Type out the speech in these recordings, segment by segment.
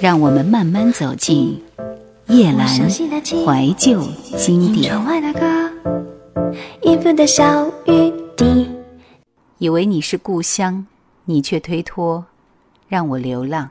让我们慢慢走进夜阑怀旧经典。以为你是故乡，你却推脱，让我流浪。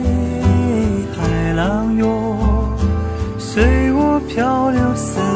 漂流。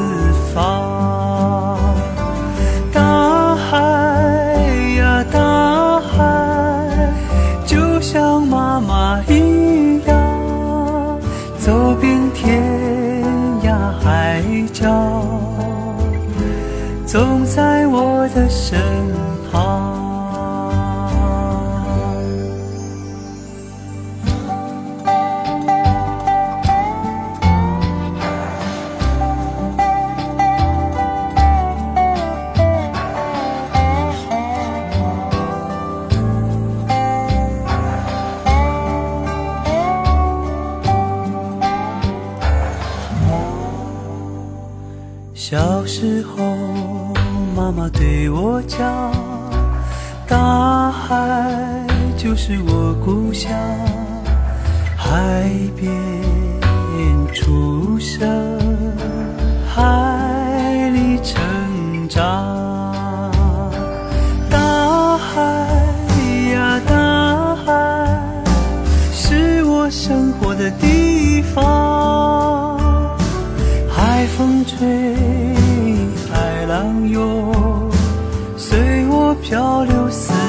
小时候，妈妈对我讲，大海就是我故乡，海边出生。海风吹，海浪涌，随我漂流四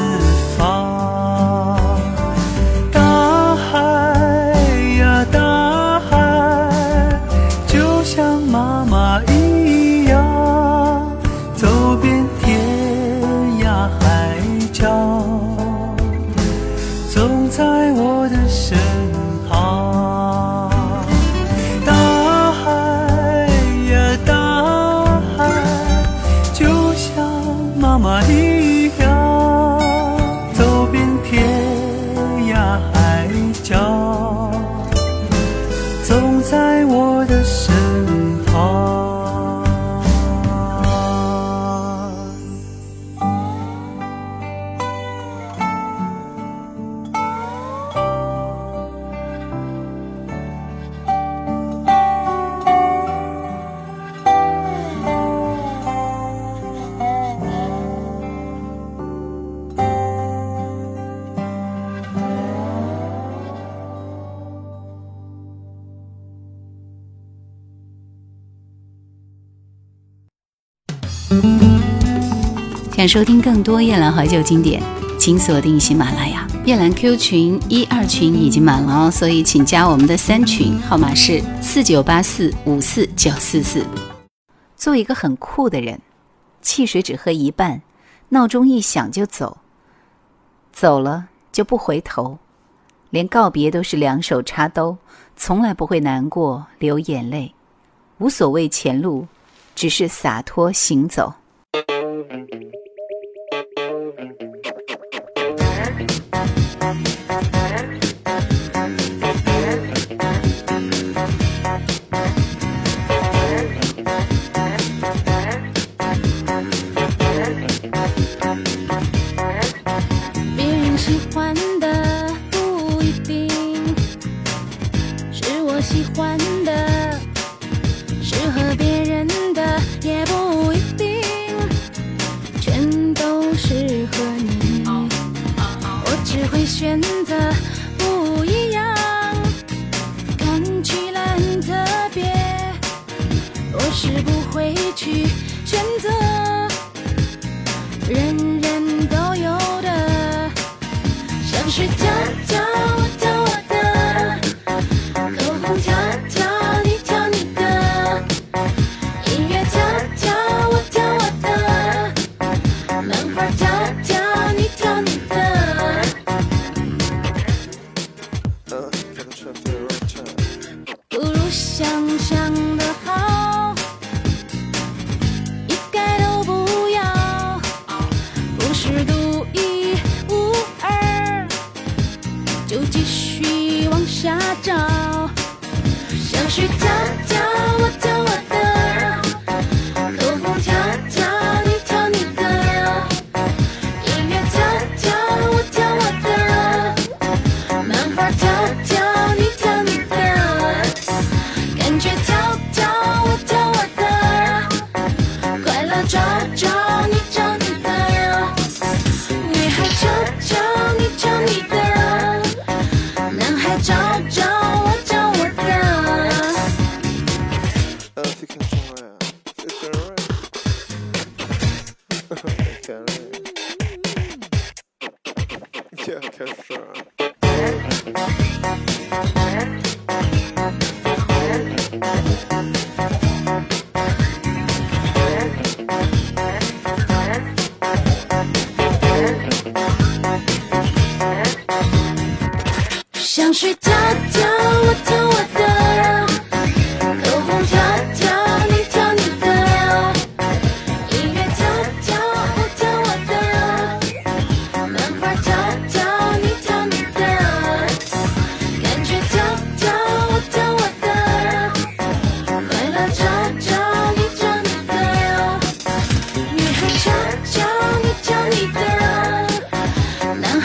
想收听更多夜兰怀旧经典，请锁定喜马拉雅。夜兰 Q 群一二群已经满了哦，所以请加我们的三群，号码是四九八四五四九四四。做一个很酷的人，汽水只喝一半，闹钟一响就走，走了就不回头，连告别都是两手插兜，从来不会难过流眼泪，无所谓前路，只是洒脱行走。done.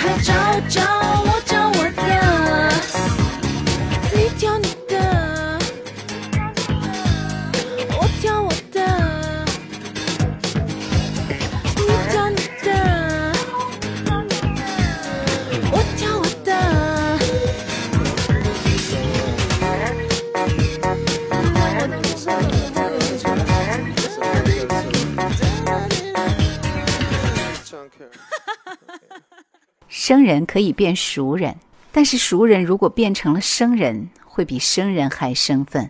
和焦焦。生人可以变熟人，但是熟人如果变成了生人，会比生人还生分。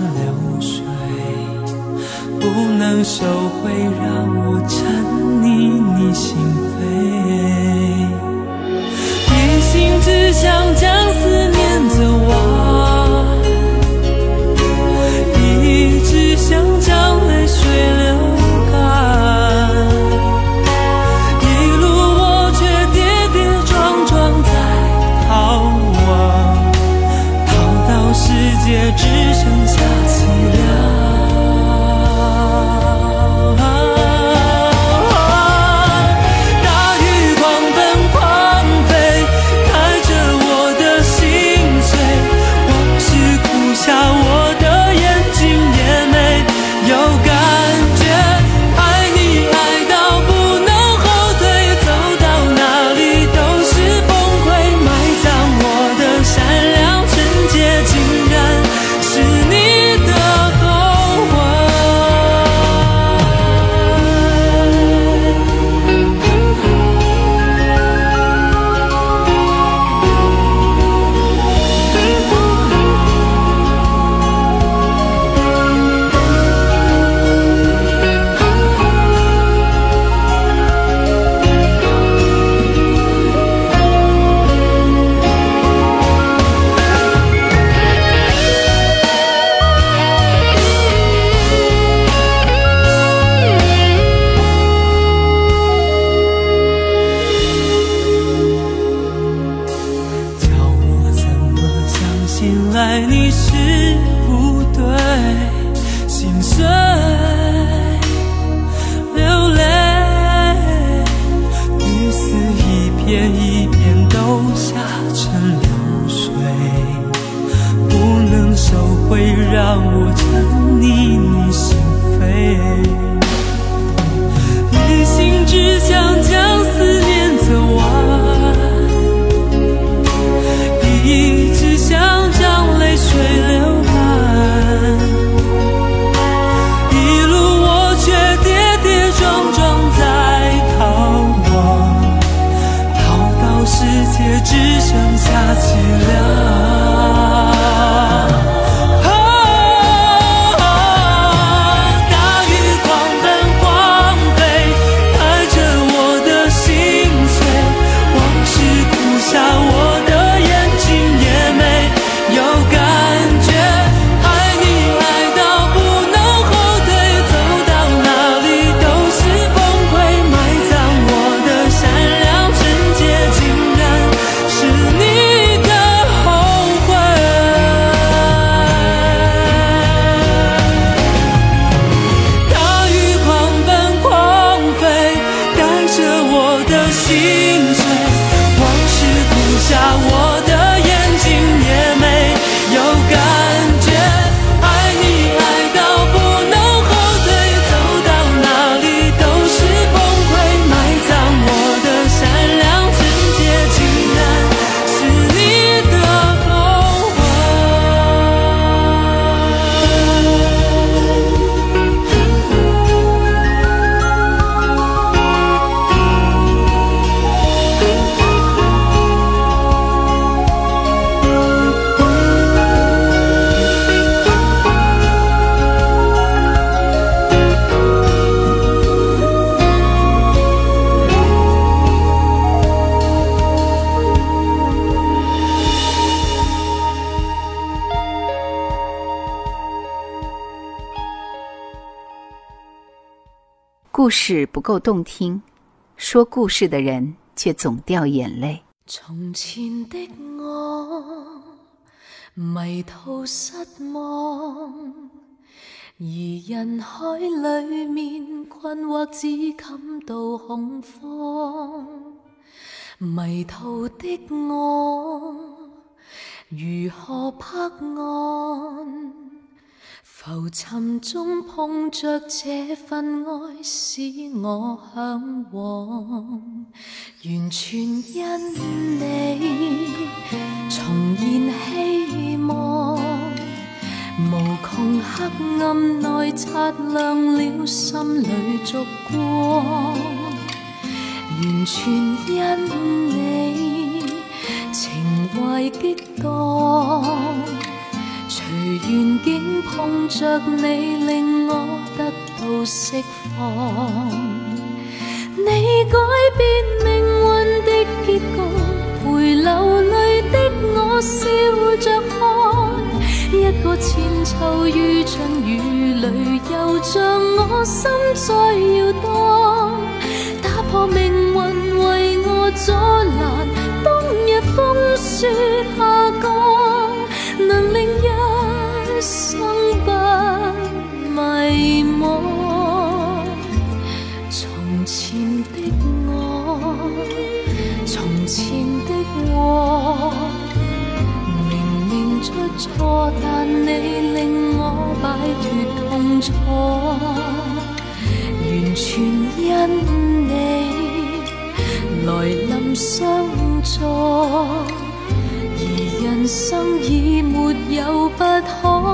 流水不能收回，让我沉溺你心扉。一心只想将思念。故事不够动听，说故事的人却总掉眼泪。从前的我迷途失望，而人海里面困惑，只感到恐慌。迷途的我如何泊岸？浮沉中碰着这份爱，使我向往。完全因你重现希望，无穷黑暗内擦亮了心里烛光。完全因你情怀激荡。缘竟碰着你，令我得到释放。你改变命运的结局，陪流泪的我笑着看。一个千秋于春雨里，又像我心在摇荡。打破命运为我阻拦，冬日风雪下降。一生不迷惘，从前的我，从前的我，明明出错，但你令我摆脱痛楚，完全因你来临相助，而人生已没有不可。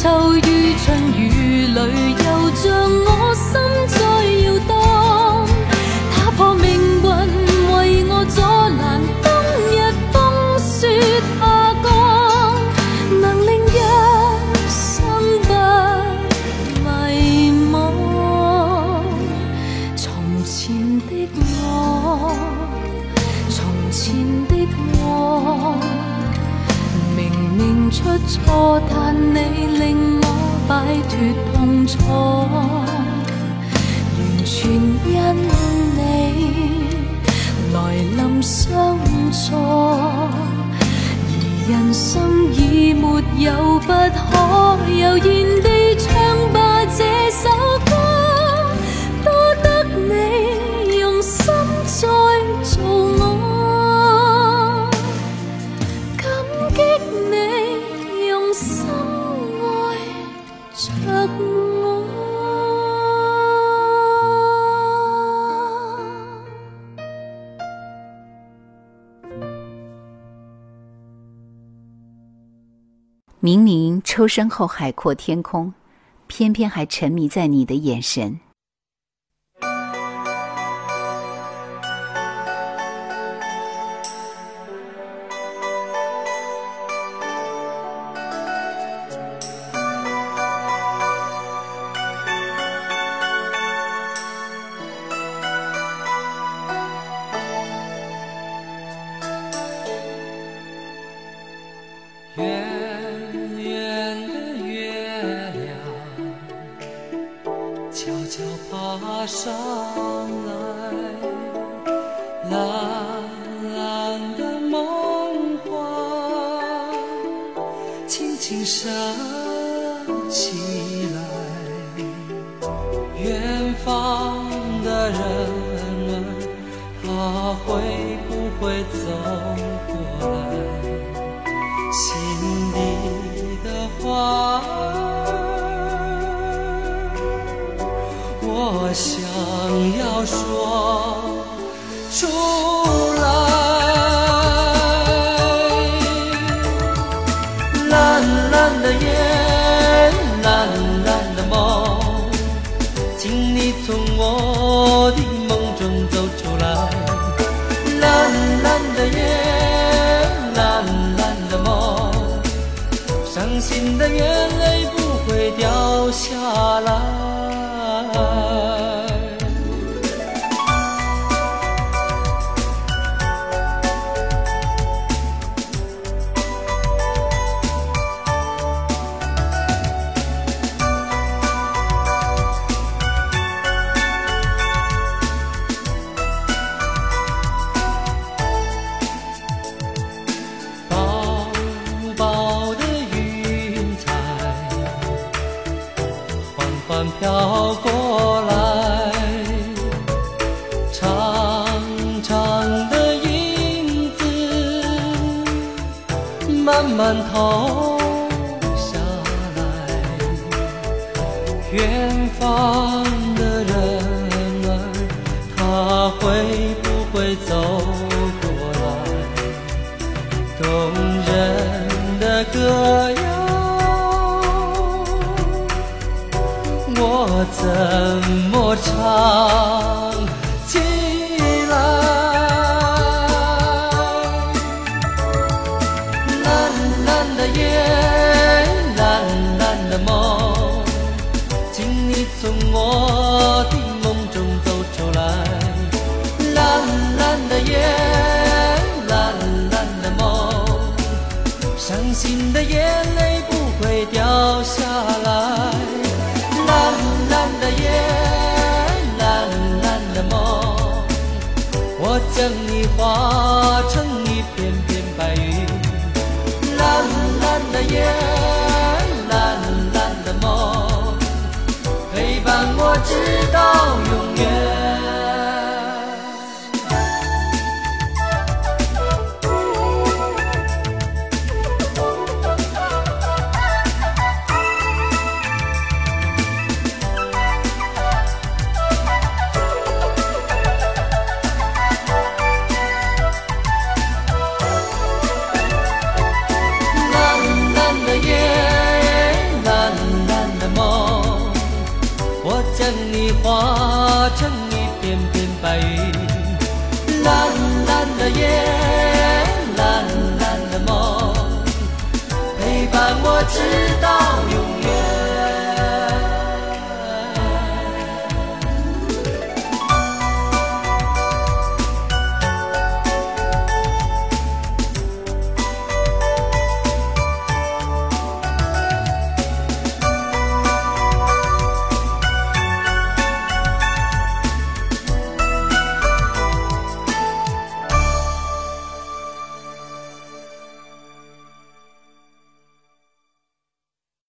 秋雨春雨里，又像我。多，但你令我摆脱痛楚，完全因你来临相助，而人生已没有不可悠然的。明明抽身后海阔天空，偏偏还沉迷在你的眼神。悄悄爬上来，蓝蓝的梦幻，轻轻升起。说出来。蓝蓝的夜，蓝蓝的梦，请你从我的梦中走出来。蓝蓝的夜，蓝蓝的梦，伤心的眼泪不会掉下来。我怎么唱？变白云，蓝蓝的夜，蓝蓝的梦，陪伴我直到永